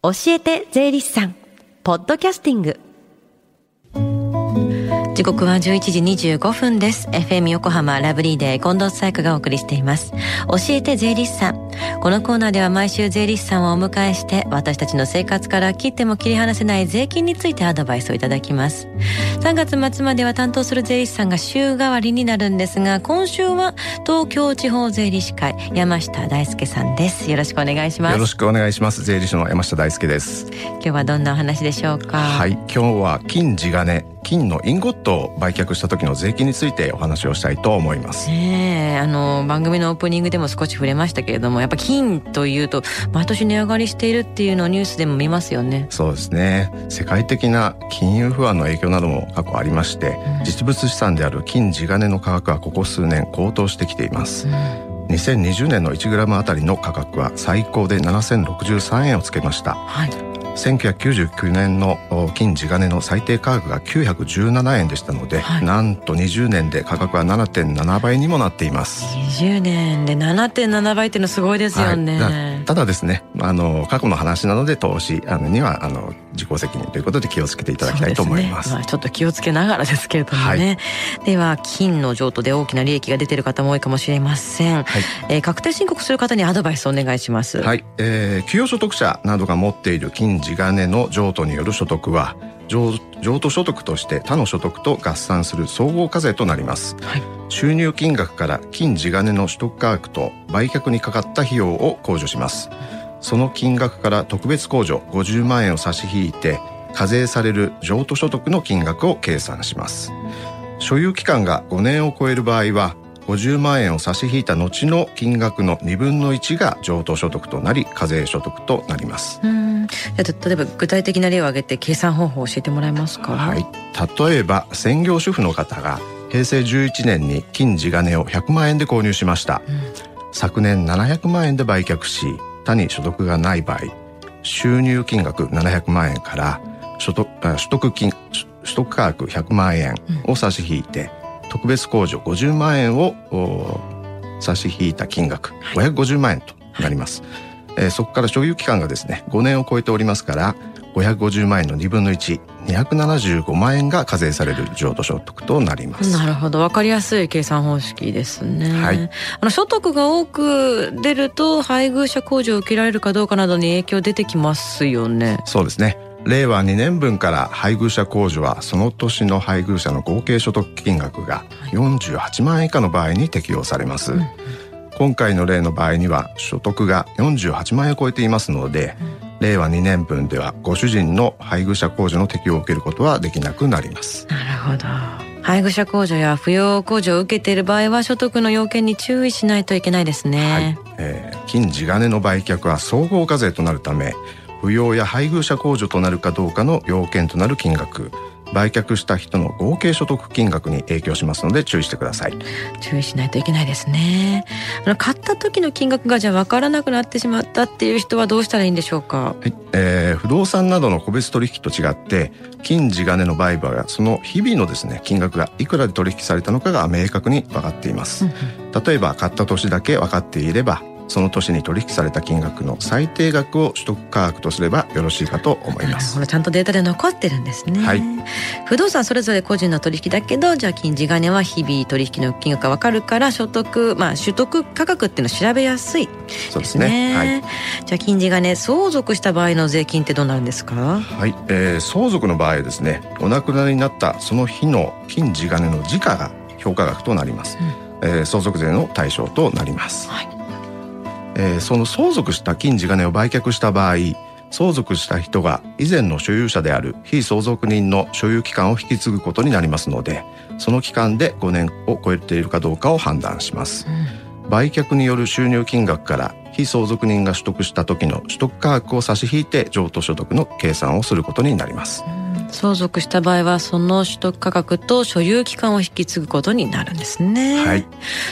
教えて税理士さん。ポッドキャスティング。時刻は11時25分です。FM 横浜ラブリーデー近藤紗友香がお送りしています。教えて税理士さん。このコーナーでは毎週税理士さんをお迎えして私たちの生活から切っても切り離せない税金についてアドバイスをいただきます。3月末までは担当する税理士さんが週替わりになるんですが今週は東京地方税理士会山下大輔さんです。よろしくお願いします。よろしくお願いします。税理士の山下大輔です。今日はどんなお話でしょうか？はい今日は金地金金のインゴットを売却した時の税金についてお話をしたいと思います。ねえあの番組のオープニングでも少し触れましたけれどもやっぱ金というと毎年値上がりしているっていうのをニュースでも見ますよね。そうですね。世界的な金融不安の影響なども過去ありまして、うん、実物資産である金地金の価格はここ数年高騰してきています、うん。2020年の 1g あたりの価格は最高で7063円をつけました、はい、1999年の金地金の最低価格が917円でしたので、はい、なんと20年で価格は7.7倍にもなっています。20年で7.7倍っていうのすごいですよね、はい、ただですねあの過去の話なので投資あのにはあの自己責任ということで気をつけていただきたいと思います、ね。まあ、ちょっと気をつけながらですけれどもね、はい、では金の譲渡で大きな利益が出ている方も多いかもしれません、はい、えー、確定申告する方にアドバイスをお願いします。はい、えー、給与所得者などが持っている金地金の譲渡による所得は譲渡所得として他の所得と合算する総合課税となります、はい、収入金額から金地金の取得価格と売却にかかった費用を控除しますその金額から特別控除50万円を差し引いて課税される譲渡所得の金額を計算します。所有期間が5年を超える場合は50万円を差し引いた後の金額の2分の1が譲渡所得となり課税所得となります。うん。例えば具体的な例を挙げて計算方法を教えてもらえますか？はい。例えば専業主婦の方が平成11年に金地金を100万円で購入しました、うん、昨年700万円で売却し他に所得がない場合収入金額700万円から所得取得金取得価格100万円を差し引いて、特別控除50万円を差し引いた金額550万円となります、はい、えー、そこから所有期間がですね5年を超えておりますから550万円の2分の1275万円が課税される譲渡所得となります。なるほど。分かりやすい計算方式ですね、はい、あの所得が多く出ると配偶者控除を受けられるかどうかなどに影響出てきますよね。そうですね。令和2年分から配偶者控除はその年の配偶者の合計所得金額が48万円以下の場合に適用されます、今回の例の場合には所得が48万円を超えていますので、令和2年分ではご主人の配偶者控除の適用を受けることはできなくなります。なるほど。配偶者控除や扶養控除を受けている場合は所得の要件に注意しないといけないですね、はい。えー、金地金の売却は総合課税となるため扶養や配偶者控除となるかどうかの要件となる金額売却した人の合計所得金額に影響しますので注意してください。注意しないといけないですね。あの買った時の金額がじゃあ分からなくなってしまったっていう人はどうしたらいいんでしょうか、はい。えー、不動産などの個別取引と違って金地金の売買はその日々のですね金額がいくらで取引されたのかが明確に分かっています、うんうん、例えば買った年だけ分かっていればその年に取引された金額の最低額を取得価格とすればよろしいかと思います。ちゃんとデータで残ってるんですね。はい。不動産それぞれ個人の取引だけど、じゃあ金地金は日々取引の金額がわかるから所得まあ取得価格っていうのを調べやすいですね。そうですね。はい。じゃあ金地金相続した場合の税金ってどうなるんですか？はい。えー、相続の場合ですね、お亡くなりになったその日の金地金の時価が評価額となります。うん、えー、相続税の対象となります。はい。えー、その相続した金地金を売却した場合相続した人が以前の所有者である非相続人の所有期間を引き継ぐことになりますのでその期間で5年を超えているかどうかを判断します、うん、売却による収入金額から非相続人が取得した時の取得価格を差し引いて譲渡所得の計算をすることになります、うん相続した場合はその取得価格と所有期間を引き継ぐことになるんですね。はい。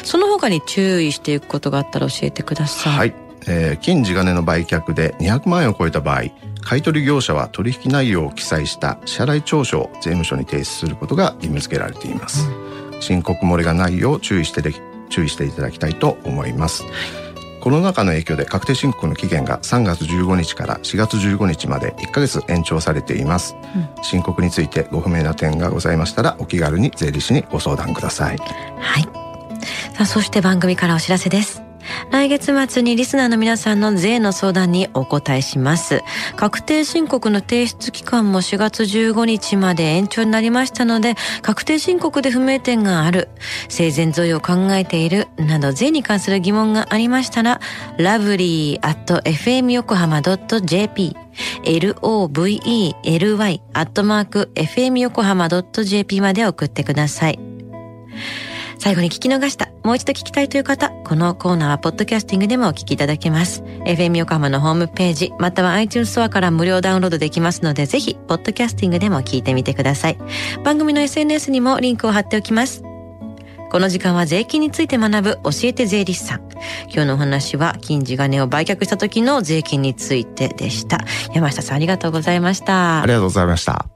その他に注意していくことがあったら教えてください。はい。えー、金地金の売却で200万円を超えた場合、買取業者は取引内容を記載した支払い調書を税務署に提出することが義務付けられています。うん、申告漏れがないよう注意して注意していただきたいと思います。コロナ禍の影響で確定申告の期限が3月15日から4月15日まで1ヶ月延長されています、うん、申告についてご不明な点がございましたらお気軽に税理士にご相談ください。はい。さあそして番組からお知らせです来月末にリスナーの皆さんの税の相談にお答えします。確定申告の提出期間も4月15日まで延長になりましたので、確定申告で不明点がある、生前贈与を考えている、など税に関する疑問がありましたら、lovely.fmyokohama.jp lovely アットマーク fmyokohama.jp まで送ってください。最後に聞き逃した、もう一度聞きたいという方、このコーナーはポッドキャスティングでもお聞きいただけます。FM 横浜のホームページ、または iTunes ストアから無料ダウンロードできますので、ぜひ、ポッドキャスティングでも聞いてみてください。番組の SNS にもリンクを貼っておきます。この時間は税金について学ぶ教えて税理士さん。今日のお話は金地金を売却した時の税金についてでした。山下さんありがとうございました。ありがとうございました。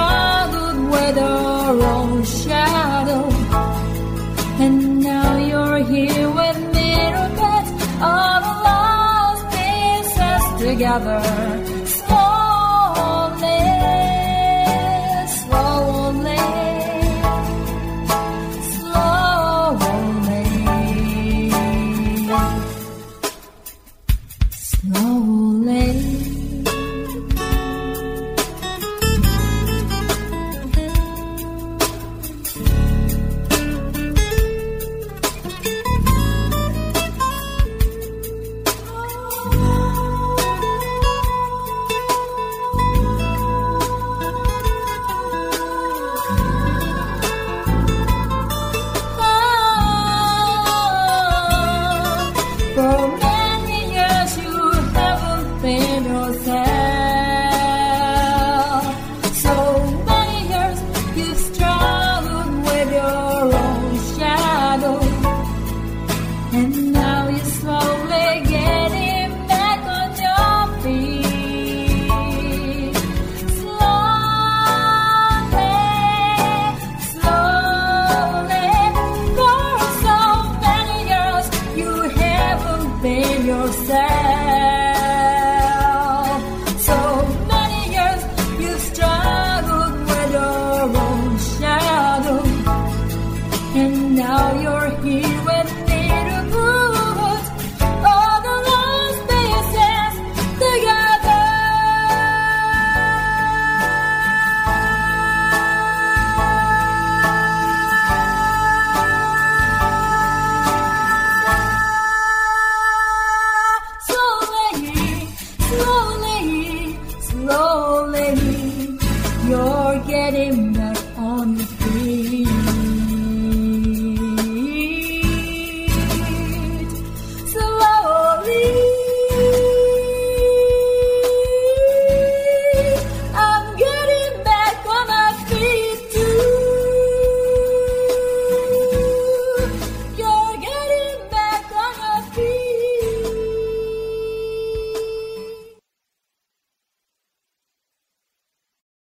another